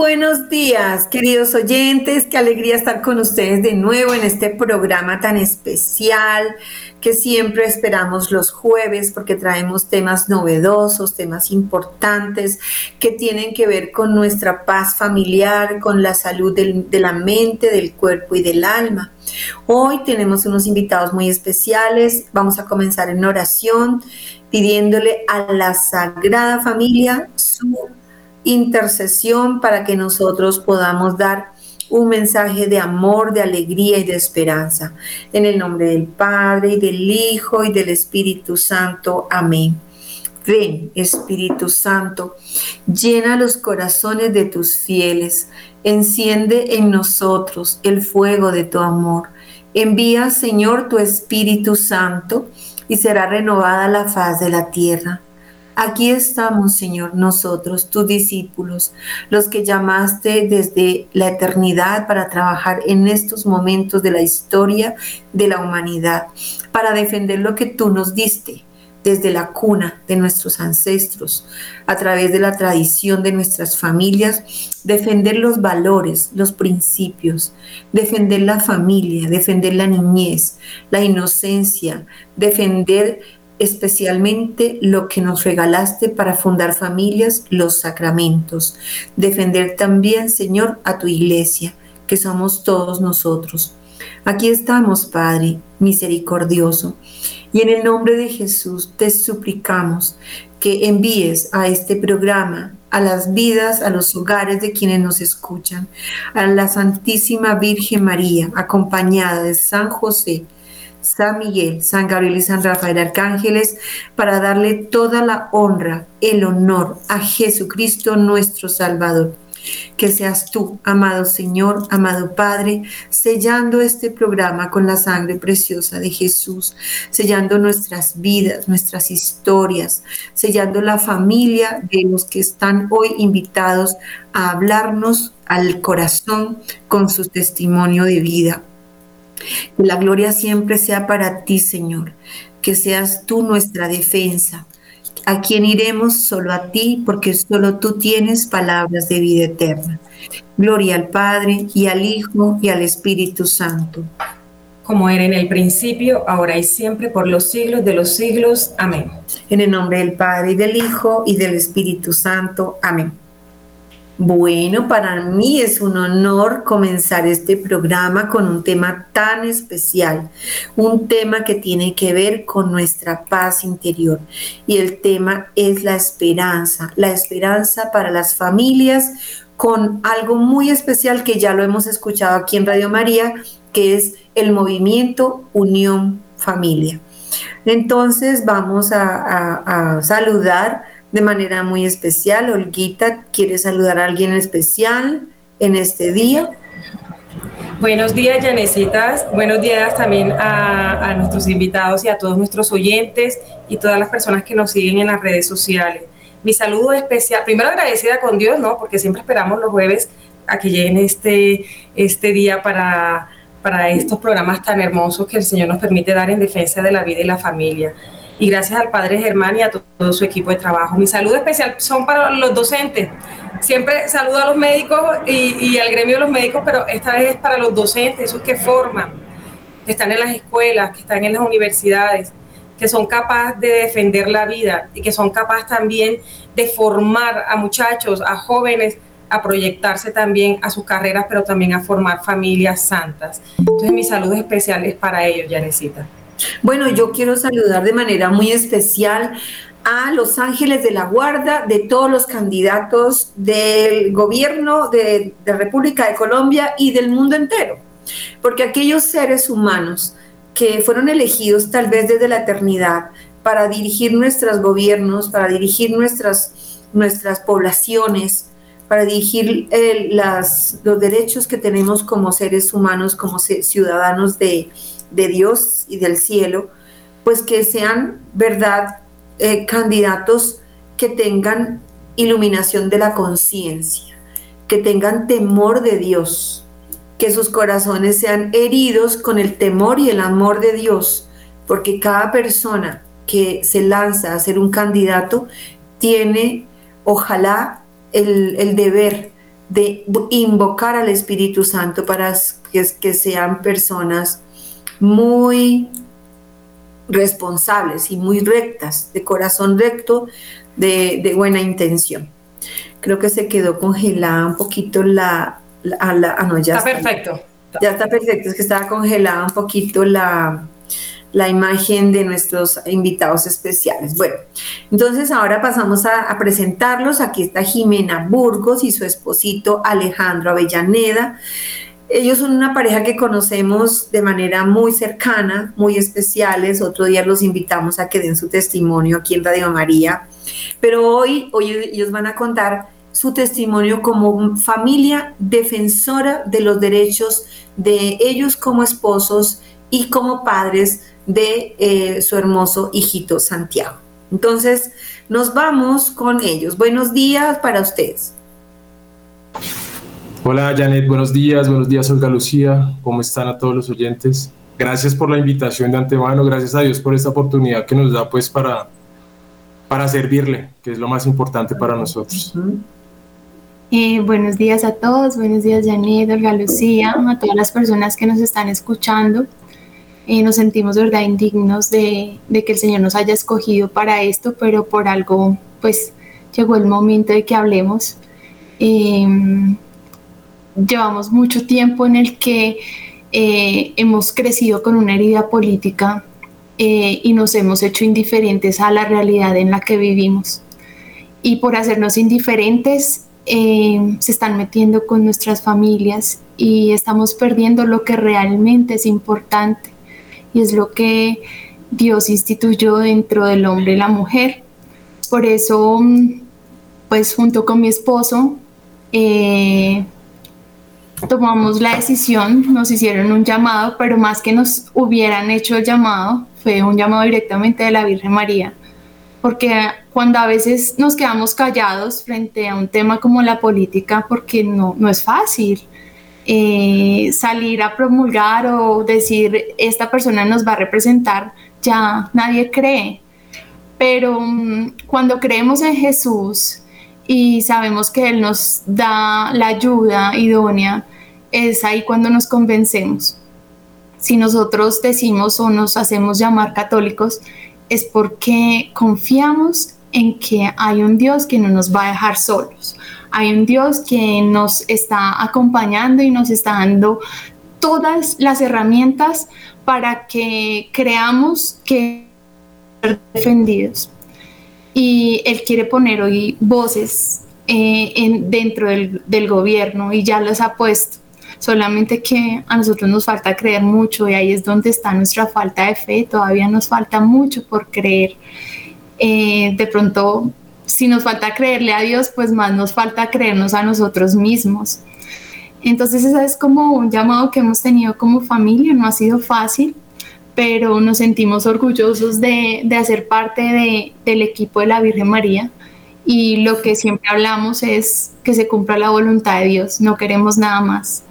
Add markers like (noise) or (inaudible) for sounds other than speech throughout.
buenos días, queridos oyentes. Qué alegría estar con ustedes de nuevo en este programa tan especial que siempre esperamos los jueves porque traemos temas novedosos, temas importantes que tienen que ver con nuestra paz familiar, con la salud de la mente, del cuerpo y del alma. Hoy tenemos unos invitados muy especiales. Vamos a comenzar en oración pidiéndole a la Sagrada Familia su intercesión para que nosotros podamos dar un mensaje de amor, de alegría y de esperanza. En el nombre del Padre y del Hijo y del Espíritu Santo. Amén. Ven, Espíritu Santo, llena los corazones de tus fieles, enciende en nosotros el fuego de tu amor. Envía, Señor, tu Espíritu Santo y será renovada la faz de la tierra. Aquí estamos, Señor, nosotros, tus discípulos, los que llamaste desde la eternidad para trabajar en estos momentos de la historia de la humanidad, para defender lo que tú nos diste desde la cuna de nuestros ancestros, a través de la tradición de nuestras familias, defender los valores, los principios, defender la familia, defender la niñez, la inocencia, defender especialmente lo que nos regalaste para fundar familias, los sacramentos. Defender también, Señor, a tu iglesia, que somos todos nosotros. Aquí estamos, Padre misericordioso. Y en el nombre de Jesús te suplicamos que envíes a este programa, a las vidas, a los hogares de quienes nos escuchan, a la Santísima Virgen María, acompañada de San José, San Miguel, San Gabriel y San Rafael Arcángeles, para darle toda la honra, el honor a Jesucristo nuestro Salvador. Que seas tú, amado Señor, amado Padre, sellando este programa con la sangre preciosa de Jesús, sellando nuestras vidas, nuestras historias, sellando la familia de los que están hoy invitados a hablarnos al corazón con su testimonio de vida. Que la gloria siempre sea para ti, Señor. Que seas tú nuestra defensa. ¿A quién iremos? Solo a ti, porque solo tú tienes palabras de vida eterna. Gloria al Padre y al Hijo y al Espíritu Santo. Como era en el principio, ahora y siempre, por los siglos de los siglos. Amén. En el nombre del Padre y del Hijo y del Espíritu Santo. Amén. Bueno, para mí es un honor comenzar este programa con un tema tan especial, un tema que tiene que ver con nuestra paz interior. Y el tema es la esperanza, la esperanza para las familias con algo muy especial que ya lo hemos escuchado aquí en Radio María, que es el movimiento Unión Familia. Entonces vamos a, a saludar de manera muy especial. Olguita, ¿quiere saludar a alguien especial en este día? Buenos días, Yanecitas. Buenos días también a, nuestros invitados y a todos nuestros oyentes y todas las personas que nos siguen en las redes sociales. Mi saludo especial, primero agradecida con Dios, ¿no? Porque siempre esperamos los jueves a que lleguen este, este día para, para estos programas tan hermosos que el Señor nos permite dar en defensa de la vida y la familia y gracias al padre Germán y a todo su equipo de trabajo. Mi saludo especial son para los docentes. Siempre saludo a los médicos y, al gremio de los médicos, pero esta vez es para los docentes, esos que forman, que están en las escuelas, que están en las universidades, que son capaces de defender la vida y que son capaces también de formar a muchachos, a jóvenes, a proyectarse también a sus carreras, pero también a formar familias santas. Entonces mi saludo especial es para ellos, Yanecita. Bueno, yo quiero saludar de manera muy especial a los ángeles de la guarda de todos los candidatos del gobierno de, de República de Colombia y del mundo entero. Porque aquellos seres humanos que fueron elegidos tal vez desde la eternidad para dirigir nuestros gobiernos, para dirigir nuestras, nuestras poblaciones, para dirigir eh, las, los derechos que tenemos como seres humanos, como ciudadanos de, de Dios y del cielo, pues que sean, verdad, eh, candidatos que tengan iluminación de la conciencia, que tengan temor de Dios, que sus corazones sean heridos con el temor y el amor de Dios, porque cada persona que se lanza a ser un candidato tiene, ojalá, el, el deber de invocar al Espíritu Santo para que, que sean personas muy responsables y muy rectas, de corazón recto, de, buena intención. Creo que se quedó congelada un poquito la... la, no, ya está, perfecto. Ya está perfecto, es que estaba congelada un poquito la, la imagen de nuestros invitados especiales. Bueno, entonces ahora pasamos a, presentarlos. Aquí está Jimena Burgos y su esposito Alejandro Avellaneda. Ellos son una pareja que conocemos de manera muy cercana, muy especiales. Otro día los invitamos a que den su testimonio aquí en Radio María. Pero hoy, hoy ellos van a contar su testimonio como familia defensora de los derechos de ellos como esposos y como padres de eh, su hermoso hijito Santiago. Entonces, nos vamos con ellos. Buenos días para ustedes. Hola Janet, buenos días, buenos días Olga Lucía, ¿cómo están a todos los oyentes? Gracias por la invitación de antemano, gracias a Dios por esta oportunidad que nos da pues para, para servirle, que es lo más importante para nosotros. Eh, buenos días a todos, buenos días Janet, Olga Lucía, a todas las personas que nos están escuchando. Eh, nos sentimos verdad indignos de, que el Señor nos haya escogido para esto, pero por algo, pues llegó el momento de que hablemos. Em, llevamos mucho tiempo en el que eh, hemos crecido con una herida política eh, y nos hemos hecho indiferentes a la realidad en la que vivimos. Y por hacernos indiferentes, em, se están metiendo con nuestras familias y estamos perdiendo lo que realmente es importante y es lo que Dios instituyó dentro del hombre y la mujer. Por eso, pues junto con mi esposo, eh, tomamos la decisión, nos hicieron un llamado, pero más que nos hubieran hecho el llamado, fue un llamado directamente de la Virgen María, porque cuando a veces nos quedamos callados frente a un tema como la política, porque no, no es fácil, eh, salir a promulgar o decir esta persona nos va a representar, ya nadie cree. Pero mm, cuando creemos en Jesús y sabemos que Él nos da la ayuda idónea, es ahí cuando nos convencemos. Si nosotros decimos o nos hacemos llamar católicos, es porque confiamos en que hay un Dios que no nos va a dejar solos hay un Dios que nos está acompañando y nos está dando todas las herramientas para que creamos que defendidos. Y Él quiere poner hoy voces eh, en, dentro del, gobierno y ya los ha puesto. Solamente que a nosotros nos falta creer mucho y ahí es donde está nuestra falta de fe. Todavía nos falta mucho por creer. Eh, de pronto si nos falta creerle a Dios, pues más nos falta creernos a nosotros mismos. Entonces ese es como un llamado que hemos tenido como familia, no ha sido fácil, pero nos sentimos orgullosos de, hacer parte del equipo de la Virgen María y lo que siempre hablamos es que se cumpla la voluntad de Dios, no queremos nada más.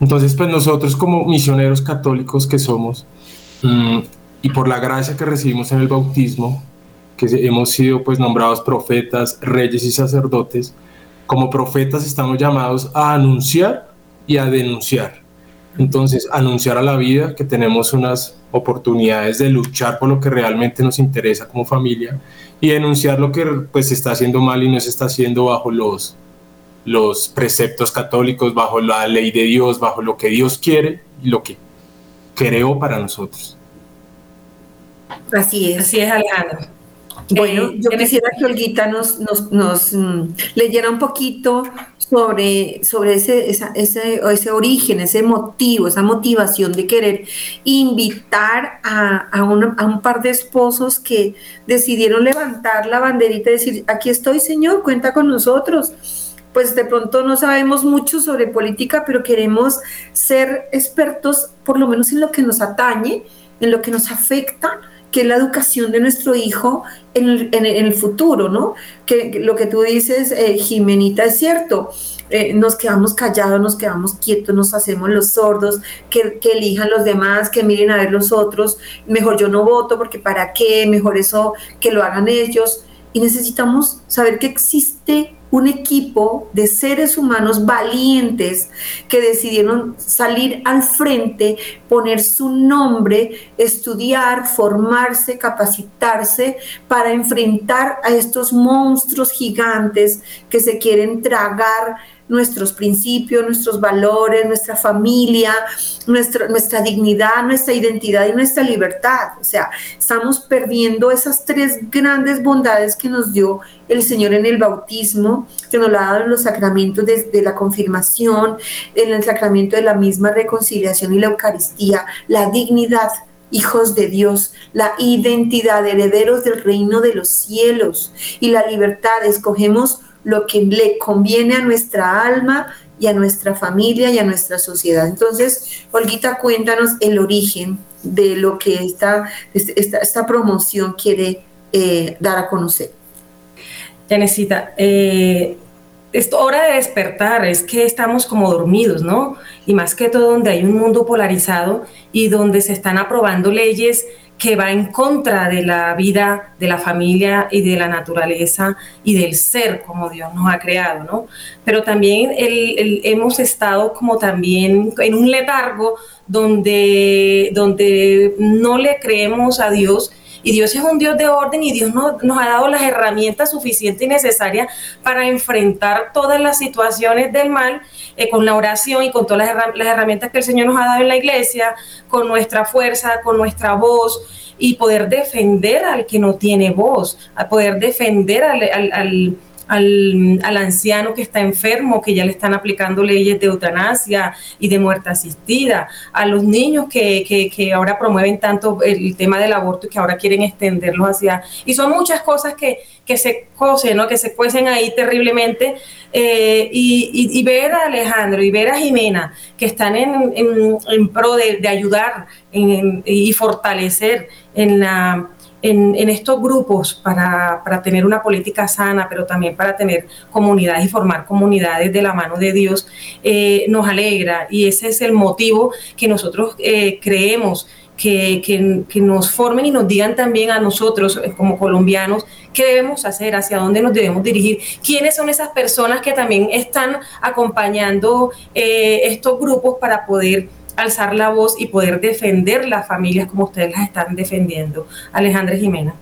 Entonces, pues nosotros como misioneros católicos que somos, mm, y por la gracia que recibimos en el bautismo, que hemos sido pues nombrados profetas, reyes y sacerdotes, como profetas estamos llamados a anunciar y a denunciar. Entonces, anunciar a la vida que tenemos unas oportunidades de luchar por lo que realmente nos interesa como familia y denunciar lo que pues se está haciendo mal y no se está haciendo bajo los, los preceptos católicos, bajo la ley de Dios, bajo lo que Dios quiere y lo que creó para nosotros. Así es. Así es, Alejandro. Bueno, eh, yo quisiera que Olguita nos, nos, mm, leyera un poquito sobre, sobre ese, ese, ese origen, ese motivo, esa motivación de querer invitar a, a, un, a un par de esposos que decidieron levantar la banderita y decir, aquí estoy, Señor, cuenta con nosotros pues de pronto no sabemos mucho sobre política, pero queremos ser expertos por lo menos en lo que nos atañe, en lo que nos afecta que es la educación de nuestro hijo en el, futuro, ¿no? Que, lo que tú dices, eh, Jimenita, es cierto. Eh, nos quedamos callados, nos quedamos quietos, nos hacemos los sordos, que, que, elijan los demás, que miren a ver los otros, mejor yo no voto porque para qué, mejor eso que lo hagan ellos. Y necesitamos saber que existe un equipo de seres humanos valientes que decidieron salir al frente, poner su nombre, estudiar, formarse, capacitarse para enfrentar a estos monstruos gigantes que se quieren tragar nuestros principios, nuestros valores, nuestra familia, nuestra, nuestra dignidad, nuestra identidad y nuestra libertad. O sea, estamos perdiendo esas tres grandes bondades que nos dio el Señor en el bautismo, que nos lo ha dado en los sacramentos de, de la confirmación, en el sacramento de la misma reconciliación y la Eucaristía, la dignidad, hijos de Dios, la identidad, herederos del reino de los cielos y la libertad. Escogemos lo que le conviene a nuestra alma y a nuestra familia y a nuestra sociedad. Entonces, Olguita, cuéntanos el origen de lo que esta, esta, esta promoción quiere eh, dar a conocer. Eh, es hora de despertar, es que estamos como dormidos, ¿no? Y más que todo donde hay un mundo polarizado y donde se están aprobando leyes que va en contra de la vida, de la familia y de la naturaleza y del ser como Dios nos ha creado, ¿no? Pero también hemos estado como también en un letargo donde, donde no le creemos a Dios y Dios es un Dios de orden y Dios nos, ha dado las herramientas suficientes y necesarias para enfrentar todas las situaciones del mal eh, con la oración y con todas las, herramientas que el Señor nos ha dado en la iglesia, con nuestra fuerza, con nuestra voz y poder defender al que no tiene voz, a poder defender al al, al, anciano que está enfermo, que ya le están aplicando leyes de eutanasia y de muerte asistida, a los niños que, que, que ahora promueven tanto el tema del aborto y que ahora quieren extenderlo hacia... Y son muchas cosas que, que se cosen, ¿no? que se cuecen ahí terriblemente. Eh, y, y, y, ver a Alejandro y ver a Jimena, que están en, en, en pro de, de ayudar en, y fortalecer en la en, estos grupos para, para, tener una política sana, pero también para tener comunidades y formar comunidades de la mano de Dios, eh, nos alegra y ese es el motivo que nosotros eh, creemos. Que, que, nos formen y nos digan también a nosotros eh, como colombianos qué debemos hacer, hacia dónde nos debemos dirigir, quiénes son esas personas que también están acompañando estos grupos para poder alzar la voz y poder defender las familias como ustedes las están defendiendo. Alejandra Jimena.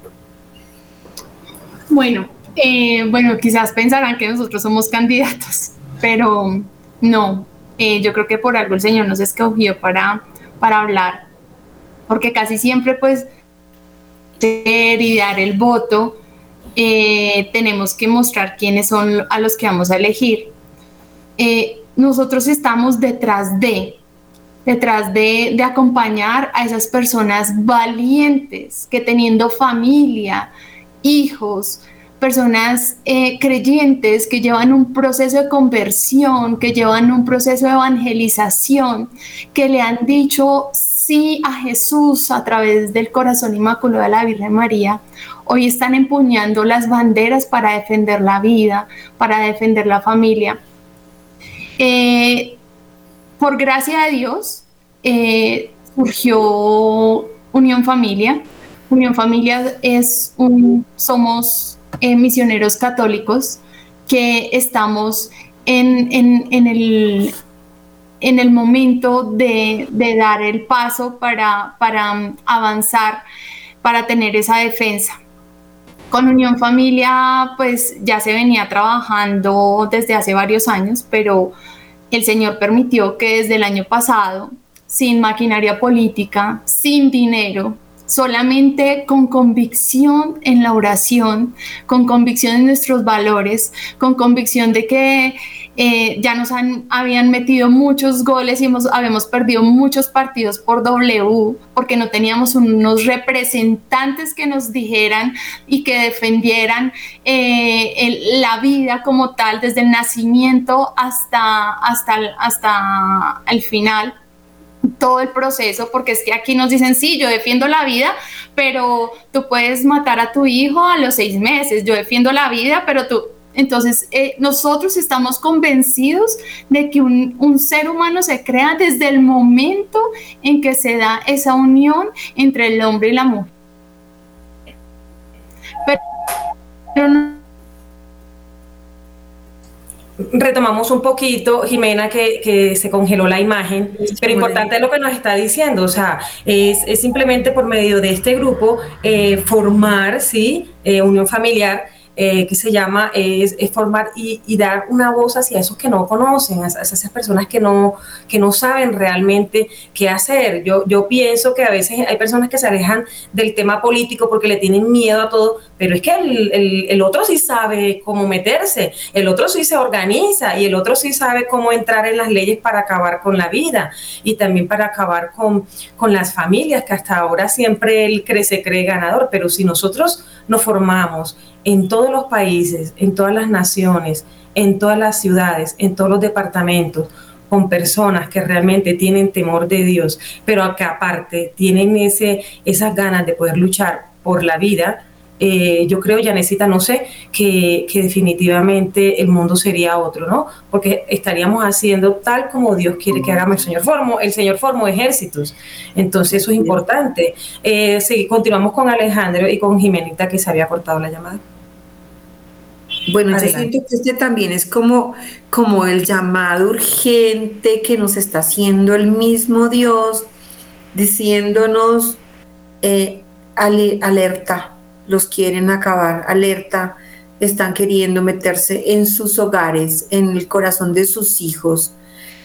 Bueno, eh, bueno, quizás pensarán que nosotros somos candidatos, pero no. Eh, yo creo que por algo el Señor nos escogió para, para hablar, porque casi siempre pues y dar el voto, eh, tenemos que mostrar quiénes son a los que vamos a elegir. Nosotros estamos detrás de, detrás de, acompañar a esas personas valientes que teniendo familia, hijos, personas eh, creyentes que llevan un proceso de conversión, que llevan un proceso de evangelización, que le han dicho sí a Jesús a través del corazón inmaculado de la Virgen María, hoy están empuñando las banderas para defender la vida, para defender la familia. Eh, por gracia de Dios, eh, surgió Unión Familia. Unión Familia es un, somos eh, misioneros católicos que estamos en, en, en, el, en el momento de, de, dar el paso para, para avanzar, para tener esa defensa. Con Unión Familia, pues ya se venía trabajando desde hace varios años, pero el Señor permitió que desde el año pasado, sin maquinaria política, sin dinero, solamente con convicción en la oración, con convicción en nuestros valores, con convicción de que eh, ya nos han, habían metido muchos goles y hemos, habíamos perdido muchos partidos por W, porque no teníamos unos representantes que nos dijeran y que defendieran eh, la vida como tal, desde el nacimiento hasta, hasta, hasta el final todo el proceso, porque es que aquí nos dicen, sí, yo defiendo la vida, pero tú puedes matar a tu hijo a los seis meses, yo defiendo la vida, pero tú, entonces, eh, nosotros estamos convencidos de que un, un, ser humano se crea desde el momento en que se da esa unión entre el hombre y la mujer. Pero, pero no, retomamos un poquito, Jimena, que, se congeló la imagen, pero importante es lo que nos está diciendo, o sea, es, simplemente por medio de este grupo eh, formar, ¿sí? Eh, unión familiar eh, que se llama es, formar y, dar una voz hacia esos que no conocen, hacia esas personas que no, que no saben realmente qué hacer. Yo, yo pienso que a veces hay personas que se alejan del tema político porque le tienen miedo a todo, pero es que el, el, otro sí sabe cómo meterse, el otro sí se organiza y el otro sí sabe cómo entrar en las leyes para acabar con la vida y también para acabar con, con las familias, que hasta ahora siempre el crece, cree ganador, pero si nosotros nos formamos en todos los países, en todas las naciones, en todas las ciudades, en todos los departamentos, con personas que realmente tienen temor de Dios, pero que aparte tienen ese, esas ganas de poder luchar por la vida, eh, yo creo, ya necesita, no sé, que, definitivamente el mundo sería otro, ¿no? Porque estaríamos haciendo tal como Dios quiere que hagamos el Señor Formo. El Señor formó ejércitos. Entonces eso es importante. Eh, sí, continuamos con Alejandro y con Jimenita que se había cortado la llamada. Bueno, yo siento que este también es como, como el llamado urgente que nos está haciendo el mismo Dios, diciéndonos eh, alerta, los quieren acabar, alerta, están queriendo meterse en sus hogares, en el corazón de sus hijos,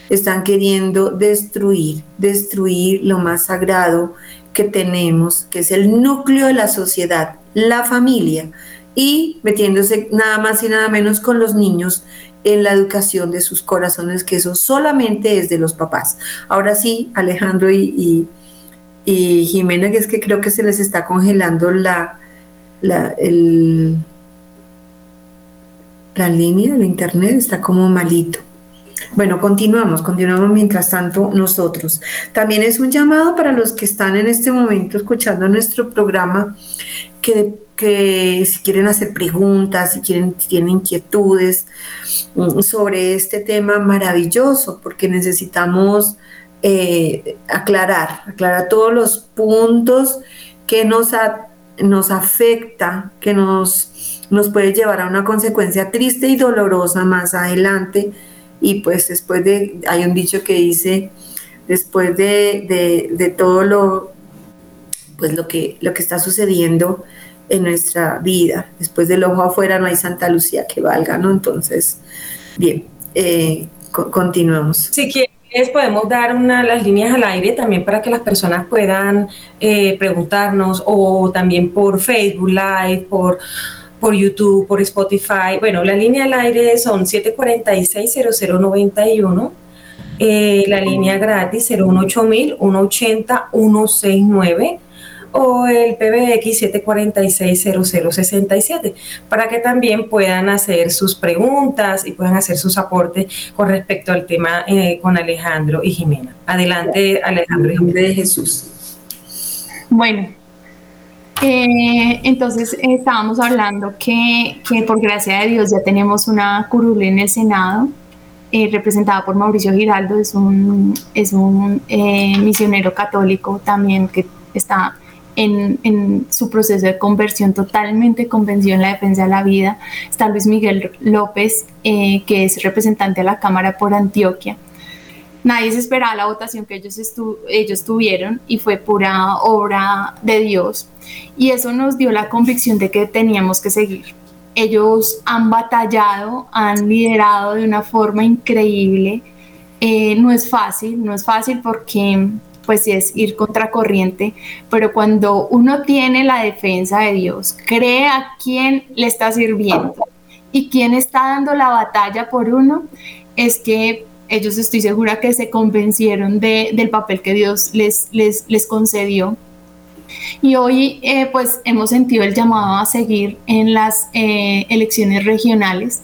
están queriendo destruir, destruir lo más sagrado que tenemos, que es el núcleo de la sociedad, la familia, y metiéndose nada más y nada menos con los niños en la educación de sus corazones, que eso solamente es de los papás. Ahora sí, Alejandro y, y Jimena, que es que creo que se les está congelando la, la, el, la línea del internet está como malito. Bueno, continuamos, continuamos mientras tanto nosotros. También es un llamado para los que están en este momento escuchando nuestro programa, que, si quieren hacer preguntas, si quieren, tienen inquietudes mm, sobre este tema maravilloso, porque necesitamos eh, aclarar, aclarar todos los puntos que nos ha nos afecta, que nos, nos puede llevar a una consecuencia triste y dolorosa más adelante. Y pues después de, hay un dicho que dice, después de, todo lo, pues lo que, lo que está sucediendo en nuestra vida, después del ojo afuera no hay Santa Lucía que valga, ¿no? Entonces, bien, eh, continuamos. Sí, que podemos dar una, las líneas al aire también para que las personas puedan eh, preguntarnos o también por Facebook Live, por, por YouTube, por Spotify. Bueno, la línea al aire son 746-0091, eh, la línea gratis 018 180 169 o el PBX 746-0067 para que también puedan hacer sus preguntas y puedan hacer sus aportes con respecto al tema eh, con Alejandro y Jimena. Adelante, Alejandro y Jimena. de Jesús. Bueno, eh, entonces estábamos hablando que, que, por gracia de Dios ya tenemos una curul en el Senado, eh, representada por Mauricio Giraldo, es un, es un misionero católico también que está en, su proceso de conversión totalmente convencido en la defensa de la vida. Está Luis Miguel López, eh, que es representante de la Cámara por Antioquia. Nadie se esperaba la votación que ellos, ellos tuvieron y fue pura obra de Dios. Y eso nos dio la convicción de que teníamos que seguir. Ellos han batallado, han liderado de una forma increíble. Eh, no es fácil, no es fácil porque pues es ir contracorriente, pero cuando uno tiene la defensa de Dios, cree a quién le está sirviendo y quién está dando la batalla por uno, es que ellos estoy segura que se convencieron de, del papel que Dios les, les, les concedió. Y hoy eh, pues hemos sentido el llamado a seguir en las eh, elecciones regionales.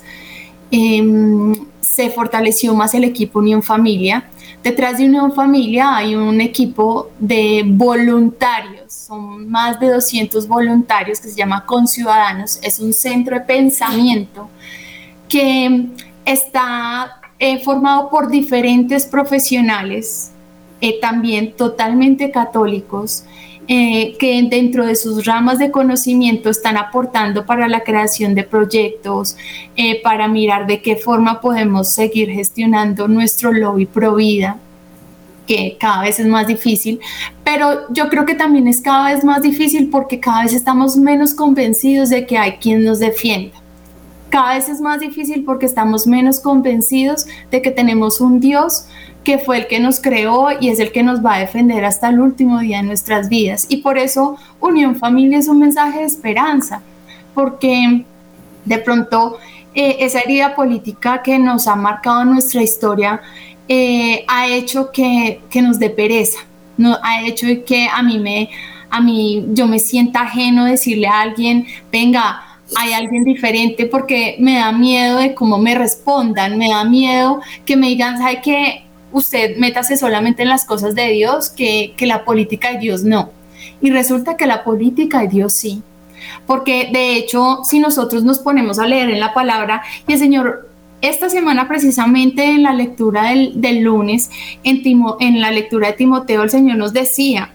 Em, se fortaleció más el equipo Unión Familia Detrás de una familia hay un equipo de voluntarios, son más de 200 voluntarios que se llama Conciudadanos, es un centro de pensamiento que está eh, formado por diferentes profesionales, eh, también totalmente católicos, eh, que dentro de sus ramas de conocimiento están aportando para la creación de proyectos, eh, para mirar de qué forma podemos seguir gestionando nuestro lobby pro vida que cada vez es más difícil, pero yo creo que también es cada vez más difícil porque cada vez estamos menos convencidos de que hay quien nos defienda. Cada vez es más difícil porque estamos menos convencidos de que tenemos un Dios que fue el que nos creó y es el que nos va a defender hasta el último día de nuestras vidas. Y por eso Unión Familia es un mensaje de esperanza, porque de pronto eh, esa herida política que nos ha marcado nuestra historia eh, ha hecho que, que, nos dé pereza, no, ha hecho que a mí me, a mí yo me sienta ajeno decirle a alguien, venga, hay alguien diferente porque me da miedo de cómo me respondan, me da miedo que me digan, ¿sabe qué? Usted métase solamente en las cosas de Dios, que, que la política de Dios no. Y resulta que la política de Dios sí. Porque de hecho, si nosotros nos ponemos a leer en la palabra, y el Señor esta semana precisamente en la lectura del, del lunes, en, en la lectura de Timoteo, el Señor nos decía,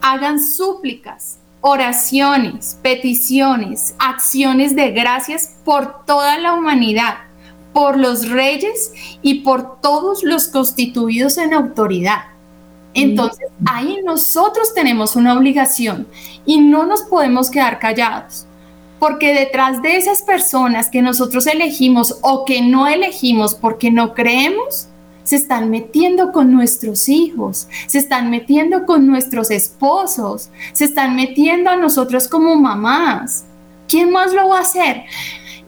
hagan súplicas, oraciones, peticiones, acciones de gracias por toda la humanidad por los reyes y por todos los constituidos en autoridad. Entonces, ahí nosotros tenemos una obligación y no nos podemos quedar callados, porque detrás de esas personas que nosotros elegimos o que no elegimos porque no creemos, se están metiendo con nuestros hijos, se están metiendo con nuestros esposos, se están metiendo a nosotros como mamás. ¿Quién más lo va a hacer?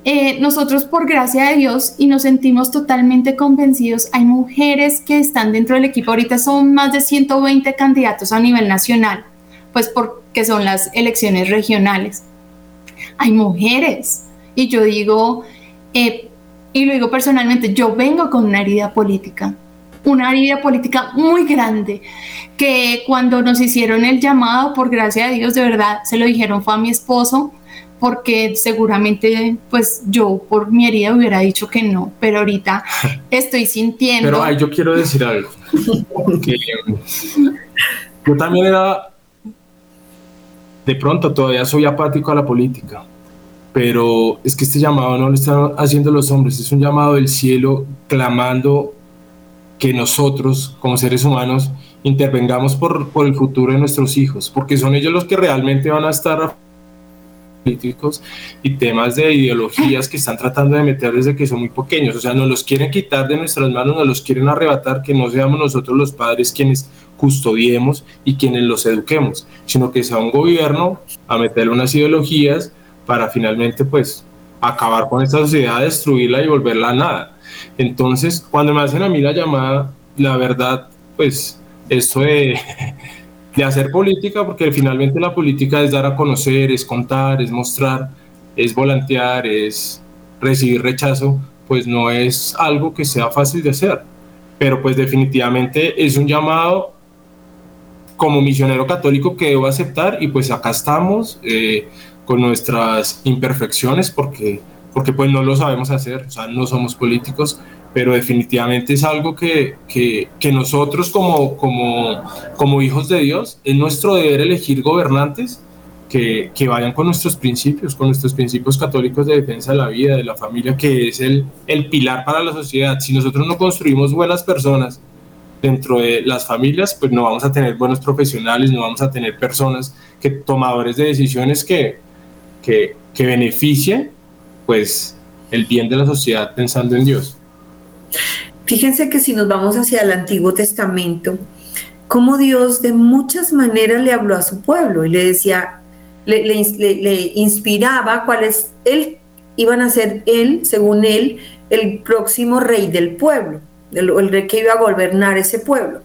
Eh, nosotros por gracia de Dios y nos sentimos totalmente convencidos, hay mujeres que están dentro del equipo, ahorita son más de 120 candidatos a nivel nacional, pues porque son las elecciones regionales. Hay mujeres y yo digo, eh, y lo digo personalmente, yo vengo con una herida política, una herida política muy grande, que cuando nos hicieron el llamado, por gracia de Dios, de verdad, se lo dijeron, fue a mi esposo, porque seguramente pues yo por mi herida hubiera dicho que no, pero ahorita (laughs) estoy sintiendo... Pero ahí yo quiero decir algo, (laughs) porque yo también era, de pronto todavía soy apático a la política, pero es que este llamado no lo están haciendo los hombres, es un llamado del cielo clamando que nosotros como seres humanos intervengamos por, por el futuro de nuestros hijos, porque son ellos los que realmente van a estar políticos y temas de ideologías que están tratando de meter desde que son muy pequeños. O sea, nos los quieren quitar de nuestras manos, nos los quieren arrebatar, que no seamos nosotros los padres quienes custodiemos y quienes los eduquemos, sino que sea un gobierno a meterle unas ideologías para finalmente pues acabar con esta sociedad, destruirla y volverla a nada. Entonces, cuando me hacen a mí la llamada, la verdad, pues esto de de hacer política, porque finalmente la política es dar a conocer, es contar, es mostrar, es volantear, es recibir rechazo, pues no es algo que sea fácil de hacer. Pero pues definitivamente es un llamado como misionero católico que debo aceptar y pues acá estamos eh, con nuestras imperfecciones porque, porque pues no lo sabemos hacer, o sea, no somos políticos, pero definitivamente es algo que, que, que, nosotros como, como, como hijos de Dios, es nuestro deber elegir gobernantes que, que, vayan con nuestros principios, con nuestros principios católicos de defensa de la vida, de la familia, que es el, el pilar para la sociedad. Si nosotros no construimos buenas personas dentro de las familias, pues no vamos a tener buenos profesionales, no vamos a tener personas que tomadores de decisiones que, que, que beneficien pues el bien de la sociedad pensando en Dios. Fíjense que si nos vamos hacia el Antiguo Testamento, como Dios de muchas maneras le habló a su pueblo y le decía, le, inspiraba cuáles él iban a ser él, según él, el próximo rey del pueblo, el, rey que iba a gobernar ese pueblo.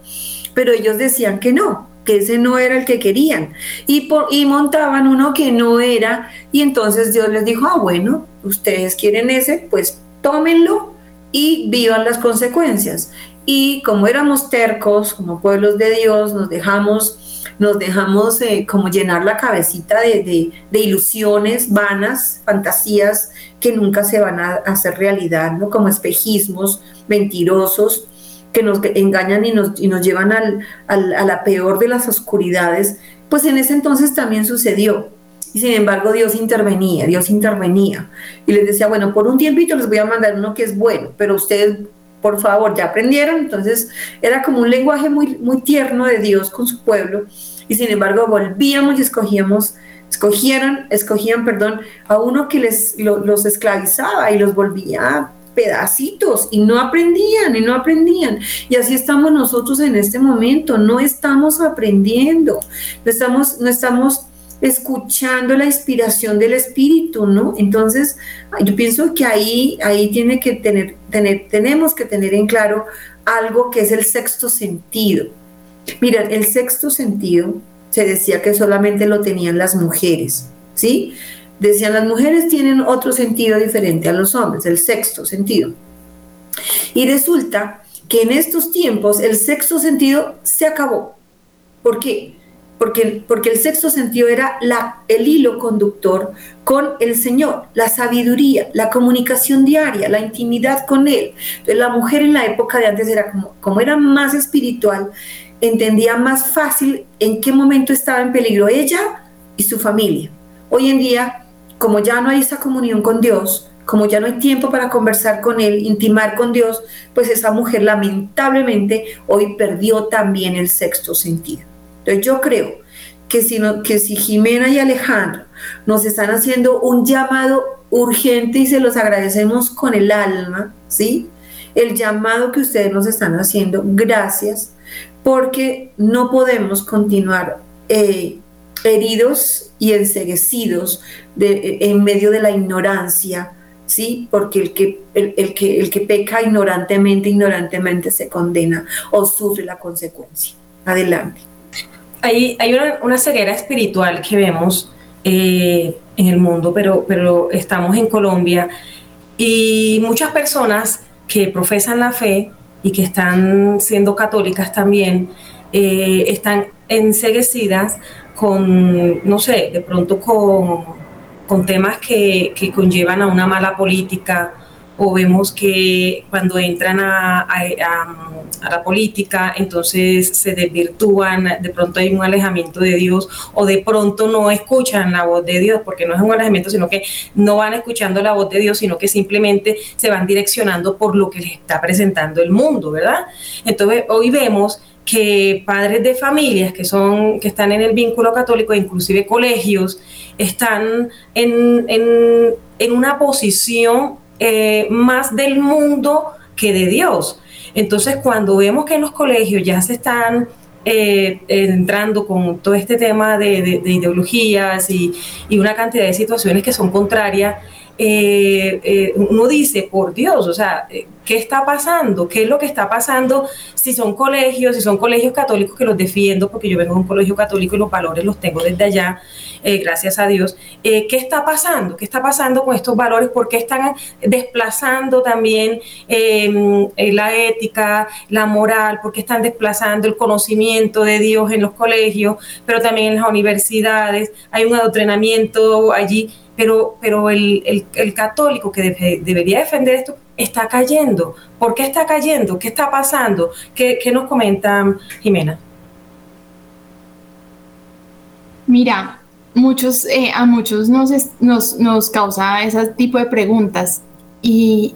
Pero ellos decían que no, que ese no era el que querían. Y, y montaban uno que no era. Y entonces Dios les dijo, ah, bueno, ustedes quieren ese, pues tómenlo y vivan las consecuencias. Y como éramos tercos, como pueblos de Dios, nos dejamos, nos dejamos eh, como llenar la cabecita de, de, ilusiones vanas, fantasías que nunca se van a hacer realidad, ¿no? como espejismos mentirosos que nos engañan y nos, y nos llevan al, al, a la peor de las oscuridades pues en ese entonces también sucedió. Y sin embargo Dios intervenía, Dios intervenía. Y les decía, bueno, por un tiempito les voy a mandar uno que es bueno, pero ustedes, por favor, ya aprendieron. Entonces era como un lenguaje muy, muy tierno de Dios con su pueblo. Y sin embargo volvíamos y escogíamos, escogieron, escogían, perdón, a uno que les los esclavizaba y los volvía pedacitos y no aprendían y no aprendían. Y así estamos nosotros en este momento, no estamos aprendiendo, no estamos, no estamos escuchando la inspiración del espíritu, ¿no? Entonces, yo pienso que ahí, ahí tiene que tener, tener, tenemos que tener en claro algo que es el sexto sentido. Mira, el sexto sentido se decía que solamente lo tenían las mujeres, ¿sí? Decían las mujeres tienen otro sentido diferente a los hombres, el sexto sentido. Y resulta que en estos tiempos el sexto sentido se acabó. ¿Por qué? Porque, porque el sexto sentido era la, el hilo conductor con el Señor, la sabiduría, la comunicación diaria, la intimidad con Él. Entonces la mujer en la época de antes era como, como era más espiritual, entendía más fácil en qué momento estaba en peligro ella y su familia. Hoy en día, como ya no hay esa comunión con Dios, como ya no hay tiempo para conversar con Él, intimar con Dios, pues esa mujer lamentablemente hoy perdió también el sexto sentido. Entonces yo creo que si, Jimena y Alejandro nos están haciendo un llamado urgente y se los agradecemos con el alma, ¿sí? El llamado que ustedes nos están haciendo, gracias, porque no podemos continuar eh, heridos y enseguecidos en medio de la ignorancia, ¿sí? Porque el que, el, que, el que peca ignorantemente, ignorantemente se condena o sufre la consecuencia. Adelante hay, una, ceguera espiritual que vemos eh, en el mundo, pero, pero estamos en Colombia. Y muchas personas que profesan la fe y que están siendo católicas también, eh, están enseguecidas con, no sé, de pronto con, temas que, conllevan a una mala política o vemos que cuando entran a, la política, entonces se desvirtúan, de pronto hay un alejamiento de Dios o de pronto no escuchan la voz de Dios, porque no es un alejamiento, sino que no van escuchando la voz de Dios, sino que simplemente se van direccionando por lo que les está presentando el mundo, ¿verdad? Entonces hoy vemos que padres de familias que son que están en el vínculo católico, inclusive colegios, están en, en, en una posición eh, más del mundo que de Dios. Entonces, cuando vemos que en los colegios ya se están eh, entrando con todo este tema de, ideologías y, una cantidad de situaciones que son contrarias, eh, eh, uno dice, por Dios, o sea, eh, ¿qué está pasando? ¿Qué es lo que está pasando? Si son colegios, si son colegios católicos que los defiendo, porque yo vengo de un colegio católico y los valores los tengo desde allá, gracias a Dios. ¿Qué está pasando? ¿Qué está pasando con estos valores? ¿Por qué están desplazando también em, la ética, la moral? ¿Por qué están desplazando el conocimiento de Dios en los colegios, pero también en las universidades? Hay un adoctrinamiento allí pero, pero el, católico que debería defender esto está cayendo. ¿Por qué está cayendo? ¿Qué está pasando? ¿Qué, nos comenta Jimena? Mira, muchos, eh, a muchos nos, nos, causa ese tipo de preguntas y,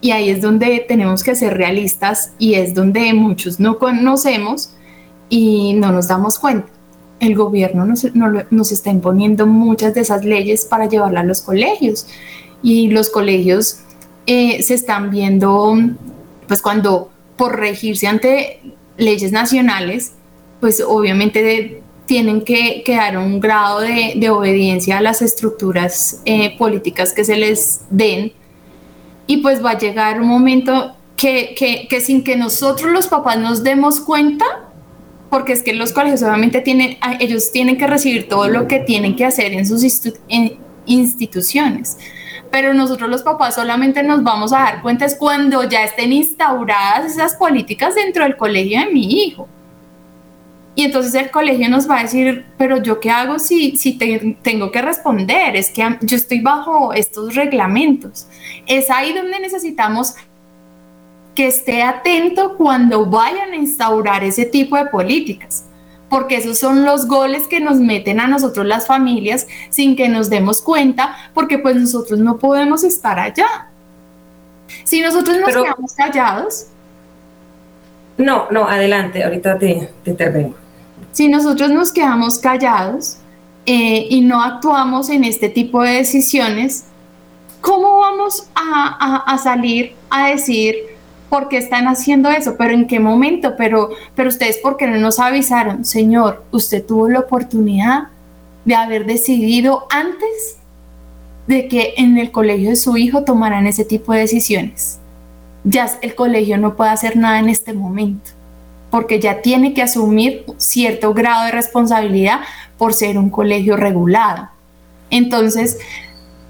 y ahí es donde tenemos que ser realistas y es donde muchos no conocemos y no nos damos cuenta el gobierno nos, está imponiendo muchas de esas leyes para llevarla a los colegios. Y los colegios eh, se están viendo, pues cuando por regirse ante leyes nacionales, pues obviamente tienen que, dar un grado de, obediencia a las estructuras eh, políticas que se les den. Y pues va a llegar un momento que, que sin que nosotros los papás nos demos cuenta, porque es que los colegios obviamente tienen, ellos tienen que recibir todo lo que tienen que hacer en sus instituciones. Pero nosotros los papás solamente nos vamos a dar cuenta es cuando ya estén instauradas esas políticas dentro del colegio de mi hijo. Y entonces el colegio nos va a decir, pero yo qué hago si, si tengo que responder, es que yo estoy bajo estos reglamentos. Es ahí donde necesitamos que esté atento cuando vayan a instaurar ese tipo de políticas, porque esos son los goles que nos meten a nosotros las familias sin que nos demos cuenta, porque pues nosotros no podemos estar allá. Si nosotros nos quedamos callados. No, no, adelante, ahorita te, te intervengo. Si nosotros nos quedamos callados eh, y no actuamos en este tipo de decisiones, ¿cómo vamos a, a salir a decir, ¿por qué están haciendo eso? ¿Pero en qué momento? Pero, pero ustedes, ¿por qué no nos avisaron? Señor, usted tuvo la oportunidad de haber decidido antes de que en el colegio de su hijo tomaran ese tipo de decisiones. Ya el colegio no puede hacer nada en este momento, porque ya tiene que asumir cierto grado de responsabilidad por ser un colegio regulado. Entonces,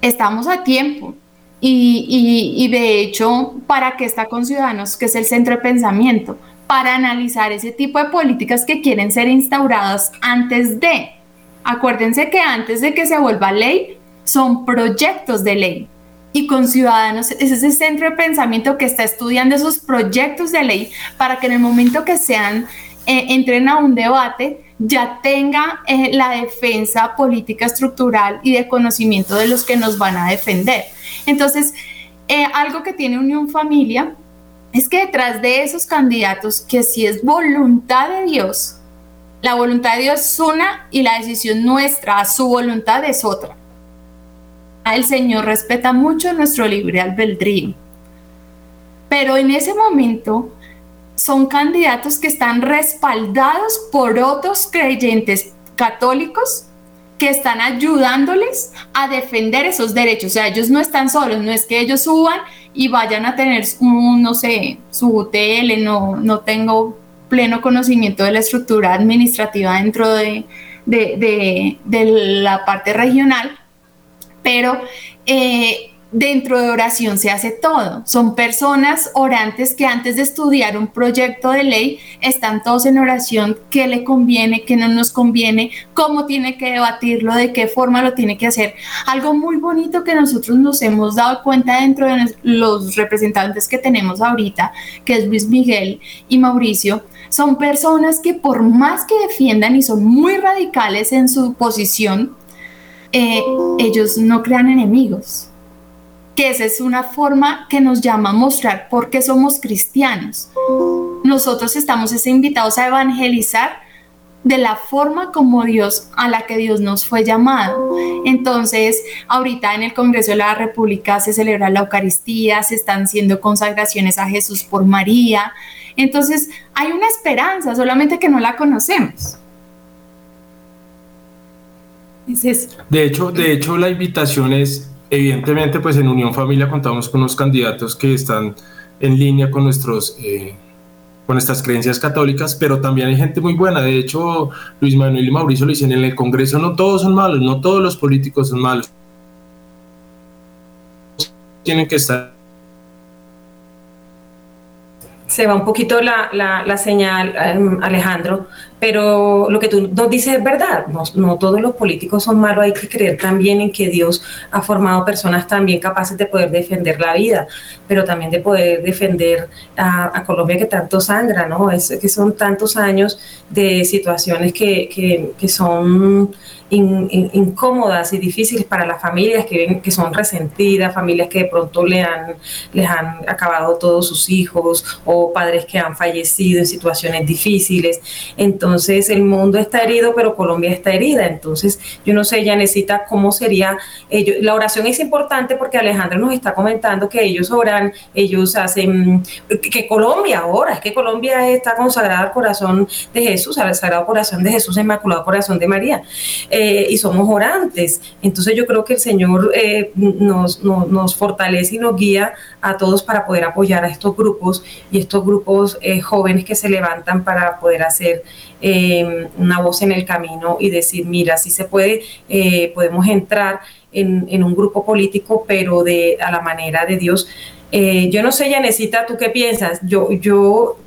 estamos a tiempo. Y, de hecho, ¿para qué está con Ciudadanos, que es el centro de pensamiento? Para analizar ese tipo de políticas que quieren ser instauradas antes de. Acuérdense que antes de que se vuelva ley, son proyectos de ley. Y con Ciudadanos es ese centro de pensamiento que está estudiando esos proyectos de ley para que en el momento que sean, eh, entren a un debate, ya tenga eh, la defensa política estructural y de conocimiento de los que nos van a defender. Entonces, eh, algo que tiene Unión Familia es que detrás de esos candidatos, que si es voluntad de Dios, la voluntad de Dios es una y la decisión nuestra, su voluntad es otra. El Señor respeta mucho nuestro libre albedrío. Pero en ese momento son candidatos que están respaldados por otros creyentes católicos que están ayudándoles a defender esos derechos. O sea, ellos no están solos, no es que ellos suban y vayan a tener, un, no sé, su UTL, no, no tengo pleno conocimiento de la estructura administrativa dentro de, de, de, la parte regional, pero eh, dentro de oración se hace todo. Son personas orantes que antes de estudiar un proyecto de ley están todos en oración, qué le conviene, qué no nos conviene, cómo tiene que debatirlo, de qué forma lo tiene que hacer. Algo muy bonito que nosotros nos hemos dado cuenta dentro de los representantes que tenemos ahorita, que es Luis Miguel y Mauricio, son personas que por más que defiendan y son muy radicales en su posición, eh, ellos no crean enemigos que esa es una forma que nos llama a mostrar por qué somos cristianos. Nosotros estamos invitados a evangelizar de la forma como Dios, a la que Dios nos fue llamado. Entonces, ahorita en el Congreso de la República se celebra la Eucaristía, se están haciendo consagraciones a Jesús por María. Entonces, hay una esperanza, solamente que no la conocemos. De hecho, de hecho, la invitación es evidentemente, pues en Unión Familia contamos con unos candidatos que están en línea con nuestros... Eh, con nuestras creencias católicas, pero también hay gente muy buena. De hecho, Luis Manuel y Mauricio lo dicen en el Congreso, no todos son malos, no todos los políticos son malos. Tienen que estar se va un poquito la, la, señal, em, Alejandro, pero lo que tú nos dices es verdad, no, todos los políticos son malos, hay que creer también en que Dios ha formado personas también capaces de poder defender la vida, pero también de poder defender a, Colombia que tanto sangra, ¿no? Es que son tantos años de situaciones que, que, que son incómodas y difíciles para las familias que, que son resentidas, familias que de pronto le han, les han acabado todos sus hijos o padres que han fallecido en situaciones difíciles. Entonces el mundo está herido, pero Colombia está herida. Entonces yo no sé, ya necesita cómo sería. ellos la oración es importante porque Alejandro nos está comentando que ellos oran, ellos hacen, que Colombia ora, es que Colombia está consagrada al corazón de Jesús, al Sagrado Corazón de Jesús, Inmaculado Corazón de María. Eh, y somos orantes. Entonces yo creo que el Señor eh, nos, nos, fortalece y nos guía a todos para poder apoyar a estos grupos y estos grupos eh, jóvenes que se levantan para poder hacer una voz en el camino y decir, mira, si se puede, podemos entrar en, en, un grupo político, pero de, a la manera de Dios Eh, yo no sé, Yanecita, ¿tú qué piensas? Yo, yo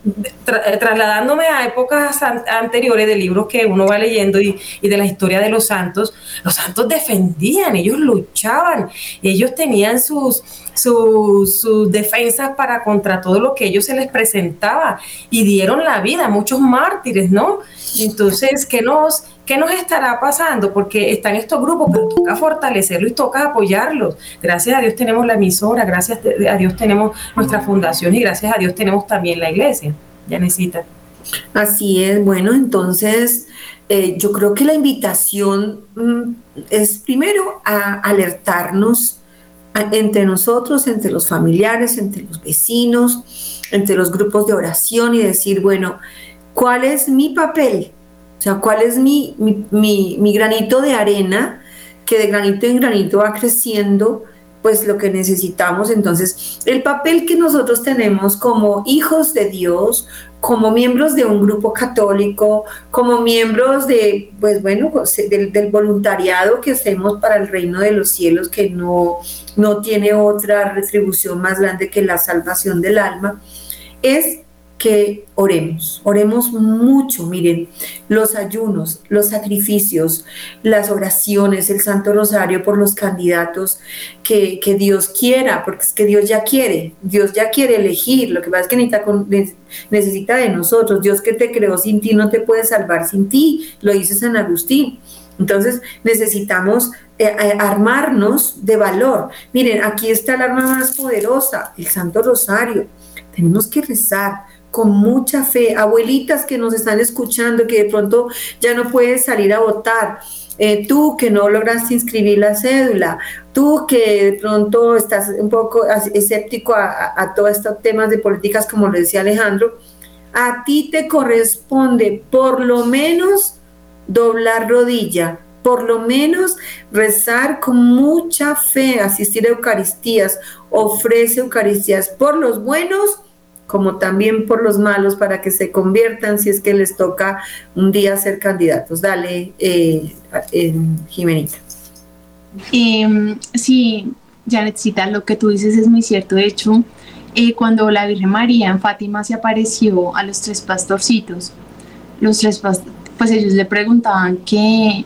trasladándome a épocas anteriores de libros que uno va leyendo y, de la historia de los santos, los santos defendían, ellos luchaban, ellos tenían sus, sus, sus defensas para contra todo lo que ellos se les presentaba y dieron la vida, muchos mártires, ¿no? Entonces, ¿qué nos, ¿qué nos estará pasando? Porque están estos grupos, pero toca fortalecerlos y toca apoyarlos. Gracias a Dios tenemos la emisora, gracias a Dios tenemos nuestra fundación y gracias a Dios tenemos también la iglesia. Ya necesita. Así es, bueno, entonces eh, yo creo que la invitación mm, es primero a alertarnos entre nosotros, entre los familiares, entre los vecinos, entre los grupos de oración y decir, bueno, ¿cuál es mi papel? O sea, ¿cuál es mi, mi, granito de arena que de granito en granito va creciendo? Pues lo que necesitamos. Entonces, el papel que nosotros tenemos como hijos de Dios, como miembros de un grupo católico, como miembros de, pues bueno, del, voluntariado que hacemos para el reino de los cielos, que no, no tiene otra retribución más grande que la salvación del alma, es que oremos, oremos mucho, miren, los ayunos, los sacrificios, las oraciones, el Santo Rosario por los candidatos que, Dios quiera, porque es que Dios ya quiere, Dios ya quiere elegir, lo que pasa es que necesita, necesita de nosotros, Dios que te creó sin ti no te puede salvar sin ti, lo dice San Agustín. Entonces necesitamos eh, armarnos de valor. Miren, aquí está el arma más poderosa, el Santo Rosario. Tenemos que rezar, con mucha fe, abuelitas que nos están escuchando, que de pronto ya no puedes salir a votar, eh, tú que no lograste inscribir la cédula, tú que de pronto estás un poco escéptico a, todos estos temas de políticas, como lo decía Alejandro, a ti te corresponde por lo menos doblar rodilla, por lo menos rezar con mucha fe, asistir a Eucaristías, ofrece Eucaristías por los buenos como también por los malos para que se conviertan si es que les toca un día ser candidatos. Dale, eh, eh Jimenita. Em, sí, Janetcita, lo que tú dices es muy cierto. De hecho, eh, cuando la Virgen María en Fátima se apareció a los tres pastorcitos, los tres pues ellos le preguntaban que,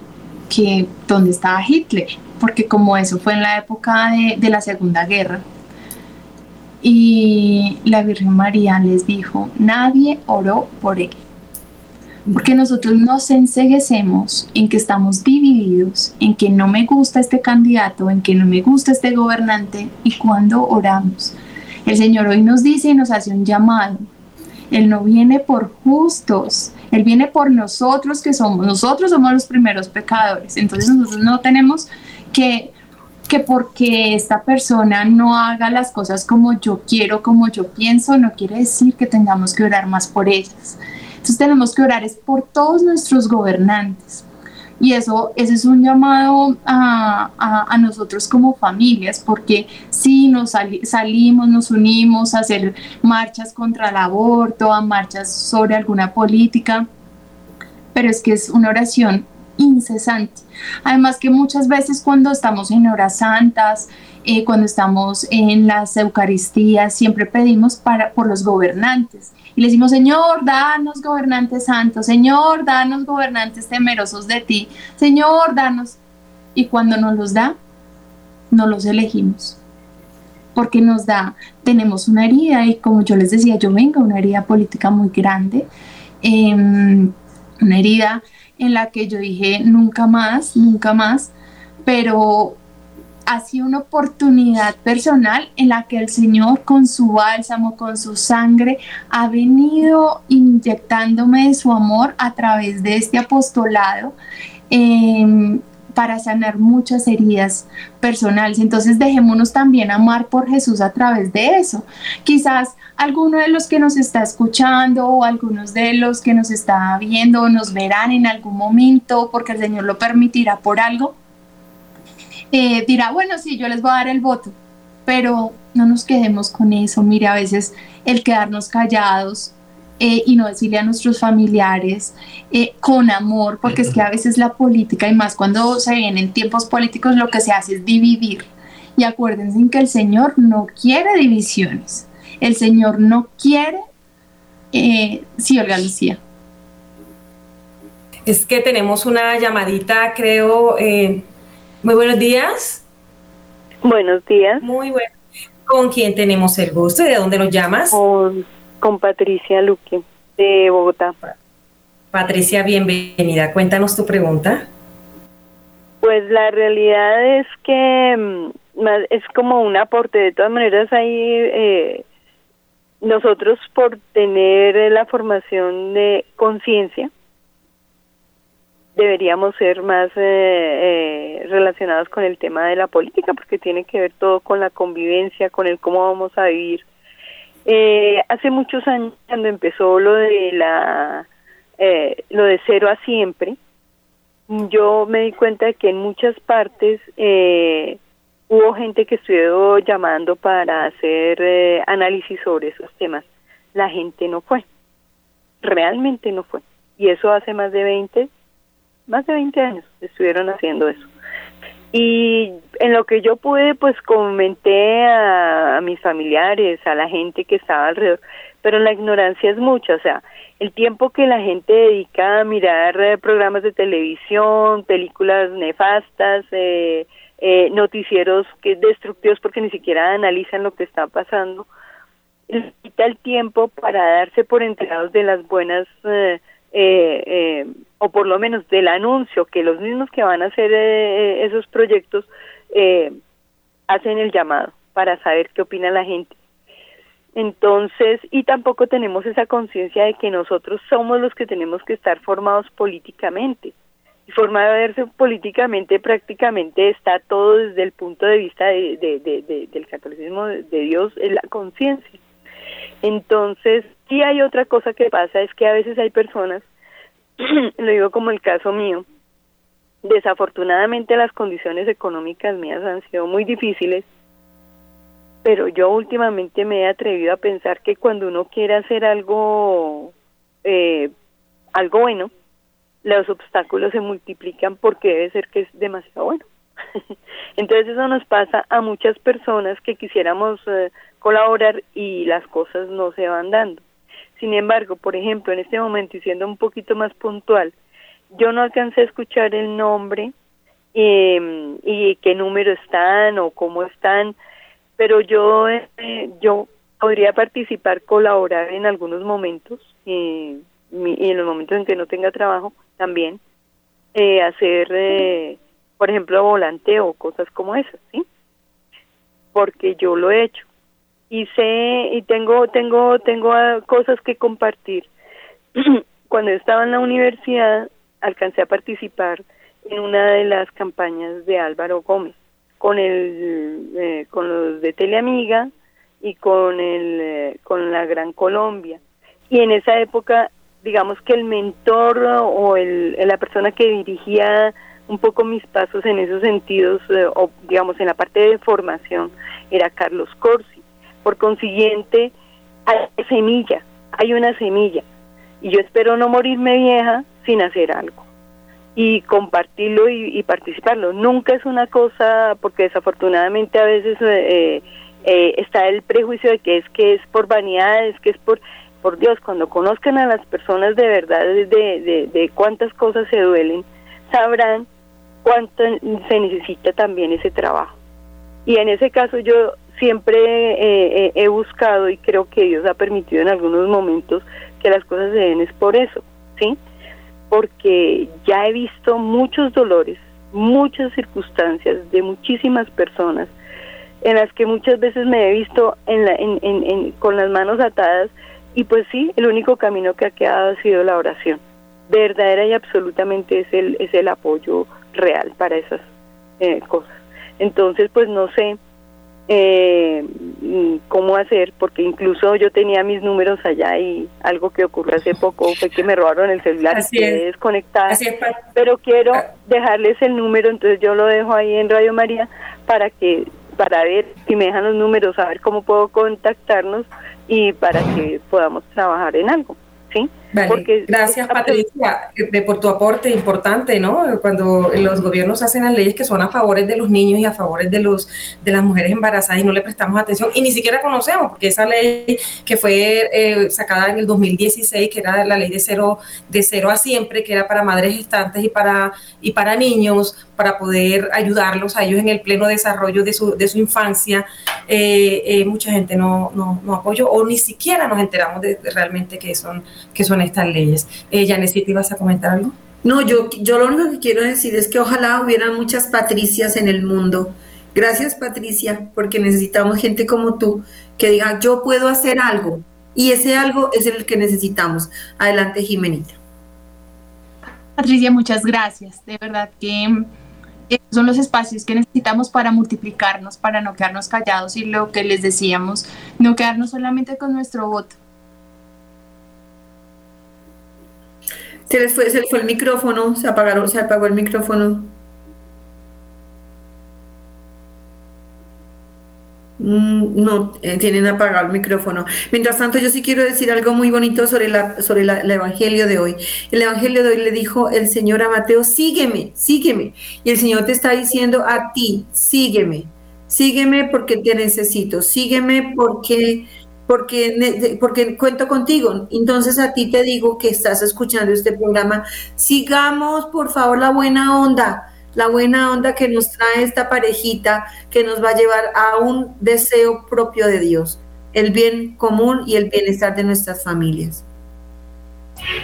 que dónde estaba Hitler, porque como eso fue en la época de, de la Segunda Guerra, y la Virgen María les dijo, nadie oró por él. Porque nosotros nos enseguecemos en que estamos divididos, en que no me gusta este candidato, en que no me gusta este gobernante, y cuando oramos. El Señor hoy nos dice y nos hace un llamado. Él no viene por justos, Él viene por nosotros que somos, nosotros somos los primeros pecadores. Entonces nosotros no tenemos que que porque esta persona no haga las cosas como yo quiero, como yo pienso, no quiere decir que tengamos que orar más por ellas. Entonces tenemos que orar es por todos nuestros gobernantes. Y eso, ese es un llamado a, a, nosotros como familias, porque si nos salimos, nos unimos a hacer marchas contra el aborto, a marchas sobre alguna política, pero es que es una oración incesante. Además que muchas veces cuando estamos en horas santas, eh, cuando estamos en las Eucaristías, siempre pedimos para, por los gobernantes. Y le decimos, Señor, danos gobernantes santos, Señor, danos gobernantes temerosos de ti, Señor, danos. Y cuando nos los da, no los elegimos. Porque nos da, tenemos una herida y como yo les decía, yo vengo una herida política muy grande, em, una herida en la que yo dije nunca más, nunca más, pero ha sido una oportunidad personal en la que el Señor con su bálsamo, con su sangre, ha venido inyectándome su amor a través de este apostolado. Em, para sanar muchas heridas personales. Entonces dejémonos también amar por Jesús a través de eso. Quizás alguno de los que nos está escuchando o algunos de los que nos está viendo nos verán en algún momento porque el Señor lo permitirá por algo. Eh, dirá, bueno, sí, yo les voy a dar el voto, pero no nos quedemos con eso. Mire, a veces el quedarnos callados eh, y no decirle a nuestros familiares eh, con amor, porque es que a veces la política y más cuando se vienen tiempos políticos lo que se hace es dividir Y acuérdense que el Señor no quiere divisiones. El Señor no quiere... Eh, sí, Olga Lucía. Es que tenemos una llamadita, creo. Eh, muy buenos días. Buenos días. Muy bueno. ¿Con quién tenemos el gusto y de dónde nos llamas? Con, con Patricia Luque, de Bogotá. Patricia, bienvenida. Cuéntanos tu pregunta. Pues la realidad es que mm, es como un aporte. De todas maneras, ahí eh, nosotros por tener la formación de conciencia, deberíamos ser más eh, eh, relacionados con el tema de la política, porque tiene que ver todo con la convivencia, con el cómo vamos a vivir. Eh, hace muchos años, cuando empezó lo de la eh, lo de cero a siempre, yo me di cuenta de que en muchas partes eh, hubo gente que estuvo llamando para hacer eh, análisis sobre esos temas. La gente no fue, realmente no fue. Y eso hace más de 20, más de 20 años estuvieron haciendo eso. Y en lo que yo pude, pues comenté a, mis familiares, a la gente que estaba alrededor, pero la ignorancia es mucha, o sea, el tiempo que la gente dedica a mirar eh, programas de televisión, películas nefastas, eh, eh, noticieros que destructivos porque ni siquiera analizan lo que está pasando, quita el tiempo para darse por enterados de las buenas eh, eh, eh, o por lo menos del anuncio que los mismos que van a hacer eh, esos proyectos hacen el llamado para saber qué opina la gente. Entonces, y tampoco tenemos esa conciencia de que nosotros somos los que tenemos que estar formados políticamente. Y formarse políticamente prácticamente está todo desde el punto de vista de, de, del catolicismo de Dios, en la conciencia. Entonces, sí hay otra cosa que pasa, es que a veces hay personas, (clears throat) lo digo como el caso mío, desafortunadamente las condiciones económicas mías han sido muy difíciles, pero yo últimamente me he atrevido a pensar que cuando uno quiere hacer algo, eh, algo bueno, los obstáculos se multiplican porque debe ser que es demasiado bueno. (laughs) Entonces eso nos pasa a muchas personas que quisiéramos eh, colaborar y las cosas no se van dando. Sin embargo, por ejemplo, en este momento y siendo un poquito más puntual, yo no alcancé a escuchar el nombre eh, y qué número están o cómo están, pero yo eh, yo podría participar, colaborar en algunos momentos eh, y en los momentos en que no tenga trabajo también eh, hacer, eh, por ejemplo, volante o cosas como esas, ¿sí? Porque yo lo he hecho y sé y tengo tengo tengo ah, cosas que compartir. (clears throat) Cuando estaba en la universidad alcancé a participar en una de las campañas de Álvaro Gómez con el eh, con los de Teleamiga y con el eh, con la Gran Colombia y en esa época digamos que el mentor o el, la persona que dirigía un poco mis pasos en esos sentidos eh, o digamos en la parte de formación era Carlos Corsi por consiguiente, hay semilla, hay una semilla. Y yo espero no morirme vieja sin hacer algo. Y compartirlo y, participarlo. Nunca es una cosa, porque desafortunadamente a veces eh, eh, está el prejuicio de que es que es por vanidad, es que es por... Por Dios, cuando conozcan a las personas de verdad de, de cuántas cosas se duelen, sabrán cuánto se necesita también ese trabajo. Y en ese caso yo siempre eh, eh, he buscado y creo que Dios ha permitido en algunos momentos que las cosas se den es por eso, ¿sí? Porque ya he visto muchos dolores, muchas circunstancias de muchísimas personas en las que muchas veces me he visto en la, en, en, con las manos atadas y pues sí, el único camino que ha quedado ha sido la oración. Verdadera y absolutamente es el, es el apoyo real para esas eh, cosas. Entonces, pues no sé, eh, cómo hacer, porque incluso yo tenía mis números allá y algo que ocurrió hace poco fue que me robaron el celular y quedé desconectada. pero quiero ah. dejarles el número, entonces yo lo dejo ahí en Radio María para que para ver si me dejan los números, saber cómo puedo contactarnos y para que podamos trabajar en algo, Vale. Gracias, Patricia, eh, por tu aporte importante, ¿no? Cuando los gobiernos hacen las leyes que son a favor de los niños y a favor de, los, de las mujeres embarazadas y no le prestamos atención y ni siquiera conocemos, porque esa ley que fue eh, sacada en el 2016, que era la ley de cero, de cero a siempre, que era para madres gestantes y para, y para niños, para poder ayudarlos a ellos en el pleno desarrollo de su, de su infancia, eh, mucha gente no, no, no, apoyó o ni siquiera nos enteramos de, realmente qué son, qué son estas leyes. Eh, Janecy, ¿te ibas a comentar algo? No, yo, yo lo único que quiero decir es que ojalá hubieran muchas Patricias en el mundo. Gracias, Patricia, porque necesitamos gente como tú que diga, yo puedo hacer algo. Y ese algo es el que necesitamos. Adelante, Jimenita. Patricia, muchas gracias. De verdad que son los espacios que necesitamos para multiplicarnos, para no quedarnos callados y lo que les decíamos, no quedarnos solamente con nuestro voto. Se les fue, fue el micrófono, se apagaron, se apagó el micrófono. Mm, no, eh, tienen apagado el micrófono. Mientras tanto, yo sí quiero decir algo muy bonito sobre, la, sobre el Evangelio de hoy. El Evangelio de hoy le dijo el Señor a Mateo, sígueme, sígueme. Y el Señor te está diciendo a ti, sígueme, sígueme porque te necesito, sígueme porque, porque, porque cuento contigo. Entonces a ti te digo que estás escuchando este programa, sigamos por favor la buena onda la buena onda que nos trae esta parejita que nos va a llevar a un deseo propio de Dios, el bien común y el bienestar de nuestras familias.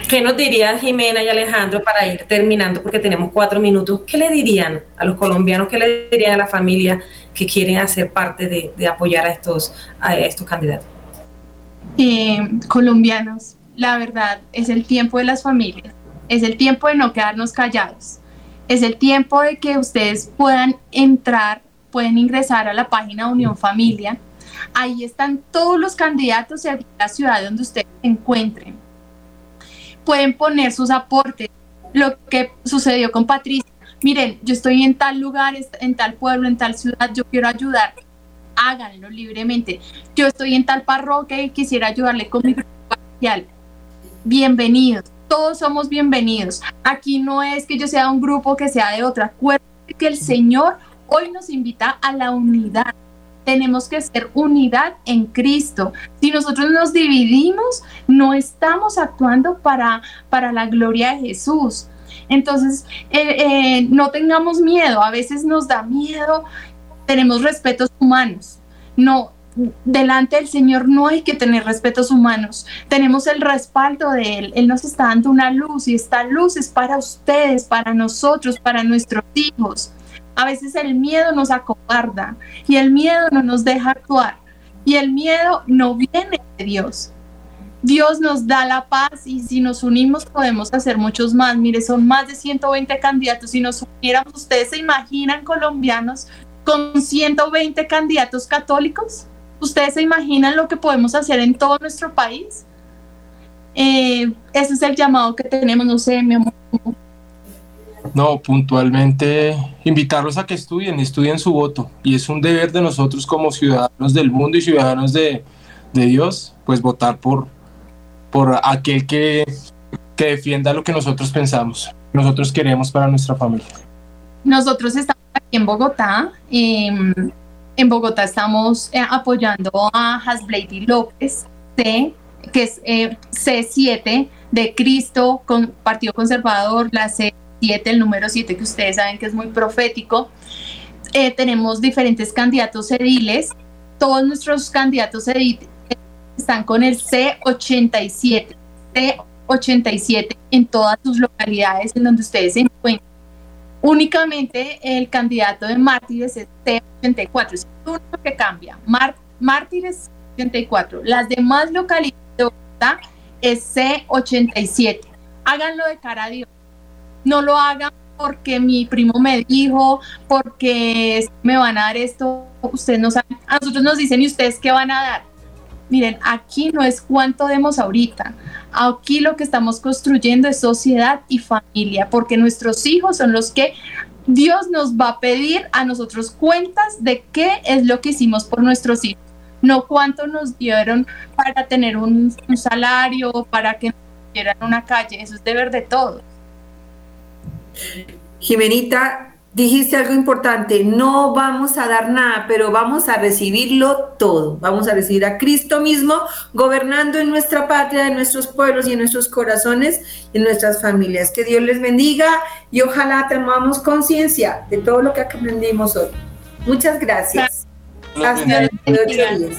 ¿Qué nos dirían Jimena y Alejandro para ir terminando? Porque tenemos cuatro minutos. ¿Qué le dirían a los colombianos? ¿Qué le dirían a la familia que quieren hacer parte de, apoyar a estos, a estos candidatos? Eh, colombianos, la verdad, es el tiempo de las familias, es el tiempo de no quedarnos callados es el tiempo de que ustedes puedan entrar, pueden ingresar a la página Unión Familia. Ahí están todos los candidatos de la ciudad donde ustedes se encuentren. Pueden poner sus aportes, lo que sucedió con Patricia. Miren, yo estoy en tal lugar, en tal pueblo, en tal ciudad, yo quiero ayudar. Háganlo libremente. Yo estoy en tal parroquia y quisiera ayudarle con mi parroquial. Bienvenidos todos somos bienvenidos. Aquí no es que yo sea un grupo que sea de otra. Acuérdense que el Señor hoy nos invita a la unidad. Tenemos que ser unidad en Cristo. Si nosotros nos dividimos, no estamos actuando para, para la gloria de Jesús. Entonces, eh, eh, no tengamos miedo. A veces nos da miedo. Tenemos respetos humanos. No, delante del Señor no hay que tener respetos humanos. Tenemos el respaldo de Él. Él nos está dando una luz y esta luz es para ustedes, para nosotros, para nuestros hijos. A veces el miedo nos acobarda y el miedo no nos deja actuar y el miedo no viene de Dios. Dios nos da la paz y si nos unimos podemos hacer muchos más. Mire, son más de 120 candidatos. Si nos uniéramos, ¿ustedes se imaginan colombianos con 120 candidatos católicos? ¿Ustedes se imaginan lo que podemos hacer en todo nuestro país? Eh, ese es el llamado que tenemos, no sé, mi amor. No, puntualmente invitarlos a que estudien, estudien su voto. Y es un deber de nosotros como ciudadanos del mundo y ciudadanos de, Dios, pues votar por, por aquel que, que defienda lo que nosotros pensamos, nosotros queremos para nuestra familia. Nosotros estamos aquí en Bogotá. Em, en Bogotá estamos eh, apoyando a Hasblady López, C, que es eh, C7 de Cristo, con Partido Conservador, la C7, el número 7 que ustedes saben que es muy profético. Eh, tenemos diferentes candidatos ediles. Todos nuestros candidatos ediles están con el C87, C87 en todas sus localidades en donde ustedes se encuentran. Únicamente el candidato de Mártires es C84, es el único que cambia. Mártires 84. Las demás localidades de Bogotá es C87. Háganlo de cara a Dios. No lo hagan porque mi primo me dijo, porque me van a dar esto. Ustedes no saben. A nosotros nos dicen, ¿y ustedes qué van a dar? Miren, aquí no es cuánto demos ahorita. Aquí lo que estamos construyendo es sociedad y familia, porque nuestros hijos son los que Dios nos va a pedir a nosotros cuentas de qué es lo que hicimos por nuestros hijos, no cuánto nos dieron para tener un, salario, para que construyeran una calle, eso es deber de todos. Jimenita, dijiste algo importante, no vamos a dar nada, pero vamos a recibirlo todo. Vamos a recibir a Cristo mismo gobernando en nuestra patria, en nuestros pueblos y en nuestros corazones en nuestras familias. Que Dios les bendiga y ojalá tomamos conciencia de todo lo que aprendimos hoy. Muchas gracias. Hasta días.